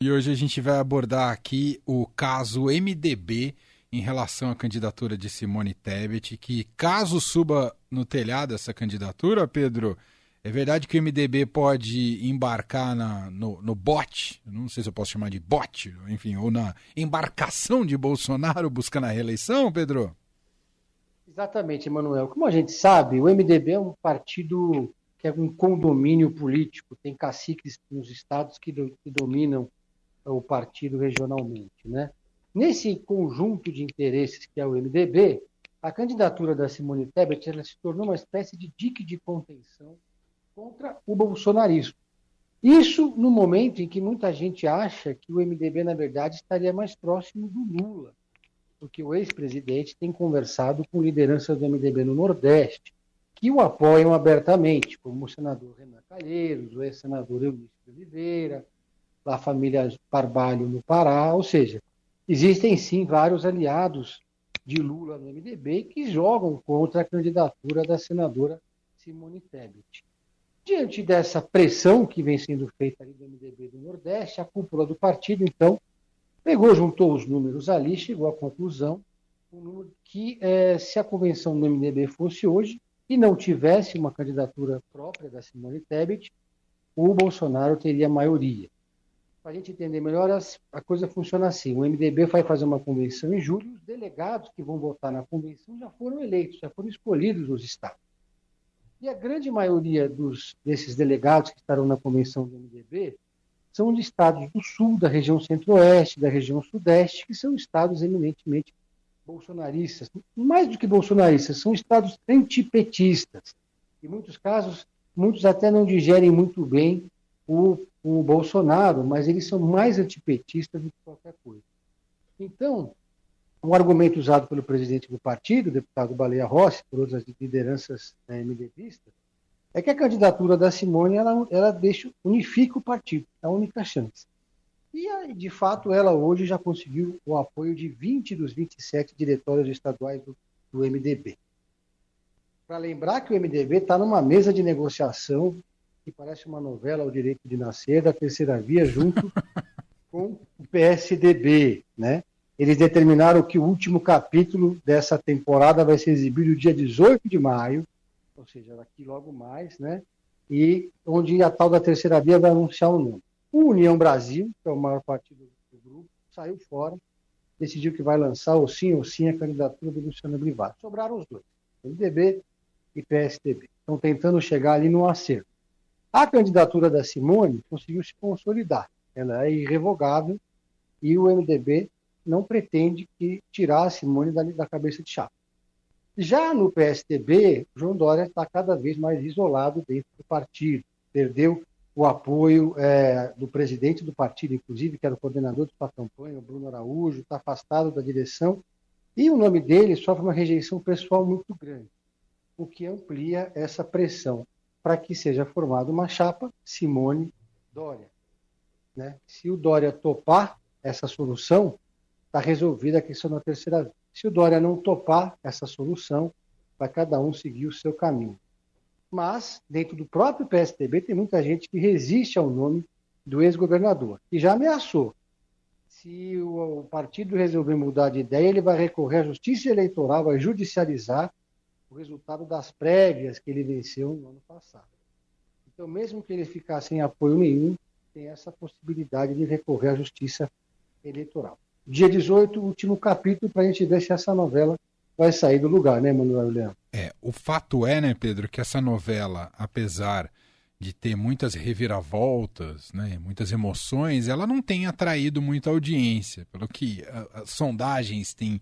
E hoje a gente vai abordar aqui o caso MDB em relação à candidatura de Simone Tebet, que caso suba no telhado essa candidatura, Pedro, é verdade que o MDB pode embarcar na, no, no bote, não sei se eu posso chamar de bote, enfim, ou na embarcação de Bolsonaro buscando a reeleição, Pedro? Exatamente, Emanuel. Como a gente sabe, o MDB é um partido que é um condomínio político, tem caciques nos estados que, do, que dominam o partido regionalmente, né? Nesse conjunto de interesses que é o MDB, a candidatura da Simone Tebet ela se tornou uma espécie de dique de contenção contra o bolsonarismo. Isso no momento em que muita gente acha que o MDB, na verdade, estaria mais próximo do Lula, porque o ex-presidente tem conversado com lideranças do MDB no Nordeste, que o apoiam abertamente, como o senador Renan Calheiros, o ex-senador Eunício Oliveira, a família Barbalho no Pará, ou seja, existem sim vários aliados de Lula no MDB que jogam contra a candidatura da senadora Simone Tebet. Diante dessa pressão que vem sendo feita ali do MDB do Nordeste, a cúpula do partido, então, pegou, juntou os números ali, chegou à conclusão que eh, se a convenção do MDB fosse hoje e não tivesse uma candidatura própria da Simone Tebet, o Bolsonaro teria maioria. Para a gente entender melhor, a coisa funciona assim: o MDB vai fazer uma convenção em julho, os delegados que vão votar na convenção já foram eleitos, já foram escolhidos nos estados. E a grande maioria dos, desses delegados que estarão na convenção do MDB são de estados do sul, da região centro-oeste, da região sudeste, que são estados eminentemente bolsonaristas. Mais do que bolsonaristas, são estados antipetistas. Em muitos casos, muitos até não digerem muito bem o com o Bolsonaro, mas eles são mais antipetistas do que qualquer coisa. Então, o argumento usado pelo presidente do partido, deputado Baleia Rossi, por outras lideranças né, MDBistas, é que a candidatura da Simone ela, ela deixa, unifica o partido, é a única chance. E, de fato, ela hoje já conseguiu o apoio de 20 dos 27 diretórios estaduais do, do MDB. Para lembrar que o MDB está numa mesa de negociação que parece uma novela O Direito de Nascer, da Terceira Via, junto com o PSDB, né? Eles determinaram que o último capítulo dessa temporada vai ser exibido dia 18 de maio, ou seja, daqui logo mais, né? E onde a tal da Terceira Via vai anunciar o nome. O União Brasil, que é o maior partido do grupo, saiu fora, decidiu que vai lançar ou sim ou sim a candidatura do Luciano Bivar. Sobraram os dois, MDB e PSDB. Estão tentando chegar ali no acerto. A candidatura da Simone conseguiu se consolidar. Ela é irrevogável e o MDB não pretende que tirar a Simone da, da cabeça de chapa. Já no PSDB, João Dória está cada vez mais isolado dentro do partido. Perdeu o apoio é, do presidente do partido, inclusive, que era o coordenador de sua campanha, o Bruno Araújo, está afastado da direção. E o nome dele sofre uma rejeição pessoal muito grande, o que amplia essa pressão para que seja formada uma chapa Simone-Dória. Né? Se o Dória topar essa solução, está resolvida a questão da terceira via. Se o Dória não topar essa solução, vai cada um seguir o seu caminho. Mas, dentro do próprio PSDB, tem muita gente que resiste ao nome do ex-governador, que já ameaçou. Se o partido resolver mudar de ideia, ele vai recorrer à justiça eleitoral, vai judicializar o resultado das prévias que ele venceu no ano passado. Então, mesmo que ele ficar sem apoio nenhum, tem essa possibilidade de recorrer à justiça eleitoral. Dia 18, último capítulo, para a gente ver se essa novela vai sair do lugar, né, Manuel Leão? É, o fato é, né, Pedro, que essa novela, apesar de ter muitas reviravoltas, né, muitas emoções, ela não tem atraído muita audiência. Pelo que as sondagens têm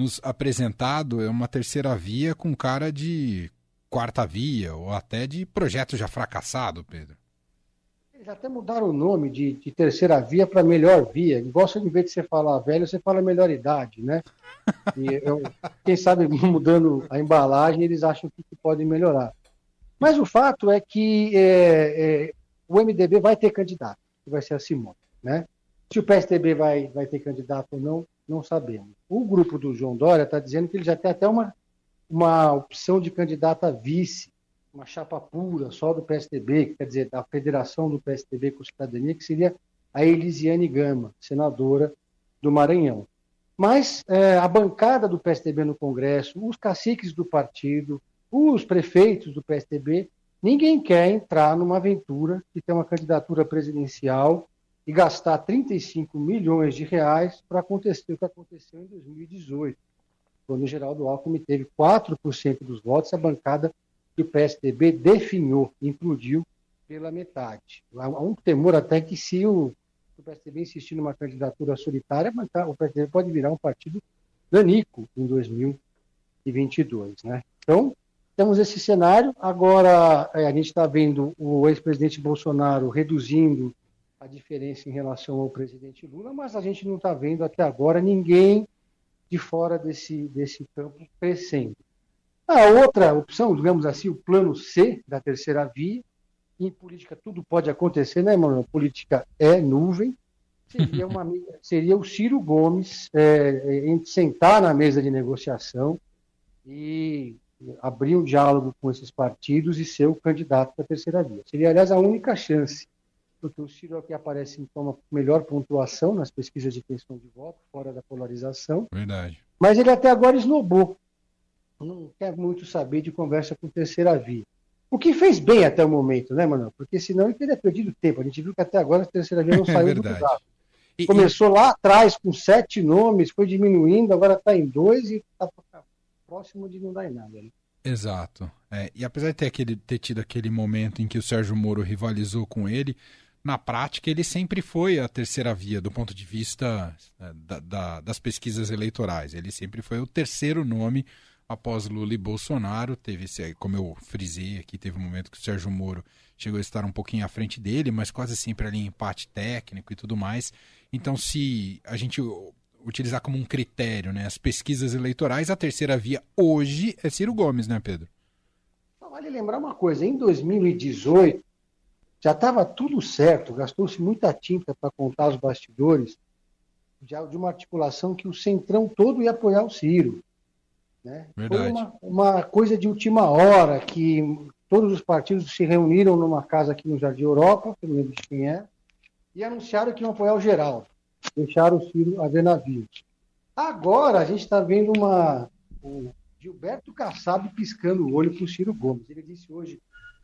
nos apresentado é uma terceira via com cara de quarta via ou até de projeto já fracassado, Pedro. Eles até mudaram o nome de, de terceira via para melhor via. Gostam de, vez de você falar velho, você fala melhor idade, né? E eu, quem sabe mudando a embalagem, eles acham que, que podem melhorar. Mas o fato é que é, é, o MDB vai ter candidato, que vai ser a Simone, né? Se o PSDB vai, vai ter candidato ou não, não sabemos. O grupo do João Dória está dizendo que ele já tem até uma, uma opção de candidato a vice, uma chapa pura, só do PSDB, quer dizer, da federação do PSDB com cidadania, que seria a Elisiane Gama, senadora do Maranhão. Mas é, a bancada do PSDB no Congresso, os caciques do partido, os prefeitos do PSDB, ninguém quer entrar numa aventura de ter uma candidatura presidencial e gastar 35 milhões de reais para acontecer o que aconteceu em 2018, quando o Geraldo Alckmin teve 4% dos votos, a bancada que o PSDB definhou, implodiu pela metade. Há um temor até que se o, o PSDB insistir numa candidatura solitária, o PSDB pode virar um partido danico em 2022. Né? Então, temos esse cenário. Agora, é, a gente está vendo o ex-presidente Bolsonaro reduzindo a diferença em relação ao presidente Lula, mas a gente não está vendo até agora ninguém de fora desse, desse campo crescendo. A outra opção, digamos assim, o plano C da terceira via, em política tudo pode acontecer, né, mano? Política é nuvem. Seria, uma, seria o Ciro Gomes é, é sentar na mesa de negociação e abrir um diálogo com esses partidos e ser o candidato da terceira via. Seria, aliás, a única chance porque o Ciro que aparece com uma melhor pontuação nas pesquisas de questão de voto, fora da polarização. Verdade. Mas ele até agora esnobou. Não quer muito saber de conversa com terceira via. O que fez bem até o momento, né, Manuel? Porque senão ele teria perdido tempo. A gente viu que até agora a terceira via não saiu é do. E, Começou e... lá atrás com sete nomes, foi diminuindo, agora está em dois e está próximo de não dar em nada. Né? Exato. É, e apesar de ter, aquele, ter tido aquele momento em que o Sérgio Moro rivalizou com ele, na prática, ele sempre foi a terceira via do ponto de vista é, da, da, das pesquisas eleitorais. Ele sempre foi o terceiro nome após Lula e Bolsonaro. Teve, como eu frisei aqui, teve um momento que o Sérgio Moro chegou a estar um pouquinho à frente dele, mas quase sempre ali em empate técnico e tudo mais. Então, se a gente utilizar como um critério né, as pesquisas eleitorais, a terceira via hoje é Ciro Gomes, né, Pedro? Vale lembrar uma coisa: em 2018 já estava tudo certo, gastou-se muita tinta para contar os bastidores de uma articulação que o Centrão todo ia apoiar o Ciro. Né? Foi uma, uma, coisa de última hora que todos os partidos se reuniram numa casa aqui no Jardim Europa, não lembro de quem é, e anunciaram que iam apoiar o Geraldo. Deixaram o Ciro a ver navios. Agora a gente está vendo uma, o Gilberto Kassab piscando o olho para o Ciro Gomes. Ele disse hoje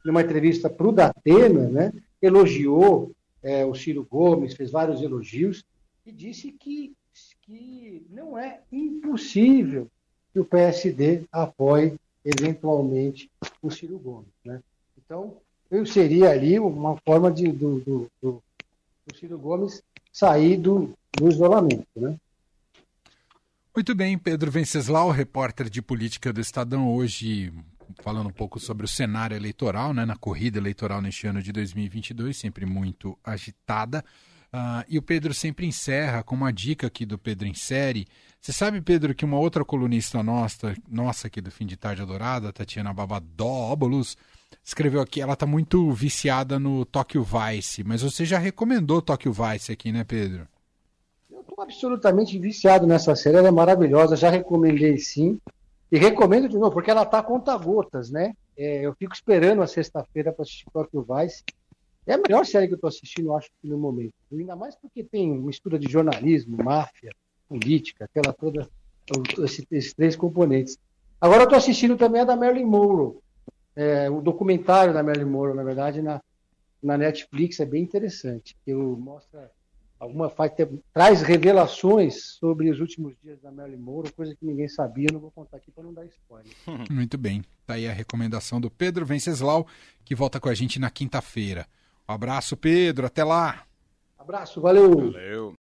numa entrevista para o Datena, né, elogiou é, o Ciro Gomes, fez vários elogios e disse que, que não é impossível que o PSD apoie eventualmente o Ciro Gomes. Né? Então, eu seria ali uma forma de, do, do, do, do Ciro Gomes sair do, do isolamento. Né? Muito bem, Pedro Venceslau, repórter de política do Estadão, hoje falando um pouco sobre o cenário eleitoral, né, na corrida eleitoral neste ano de 2022, sempre muito agitada. Uh, e o Pedro sempre encerra com uma dica aqui do Pedro em série. Você sabe, Pedro, que uma outra colunista nossa, nossa aqui do Fim de Tarde Adorada, Tatiana Babadóbulos, escreveu aqui, ela está muito viciada no Tóquio Vice, mas você já recomendou Tóquio Vice aqui, né, Pedro? Eu estou absolutamente viciado nessa série, ela é maravilhosa, já recomendei sim. E recomendo de novo, porque ela está conta-gotas, né? É, eu fico esperando a sexta-feira para assistir Tokyo Vice. É a melhor série que eu estou assistindo, acho no momento. Ainda mais porque tem mistura de jornalismo, máfia, política, aquela toda, esse, esses três componentes. Agora eu estou assistindo também a da Marilyn Monroe. É, o documentário da Marilyn Monroe, na verdade, na, na Netflix, é bem interessante. Que mostra alguma faz, traz revelações sobre os últimos dias da Marilyn Monroe, coisa que ninguém sabia, não vou contar aqui para não dar spoiler. Muito bem. Tá aí a recomendação do Pedro Venceslau, que volta com a gente na quinta-feira. Um abraço, Pedro, até lá. Abraço, valeu. Valeu.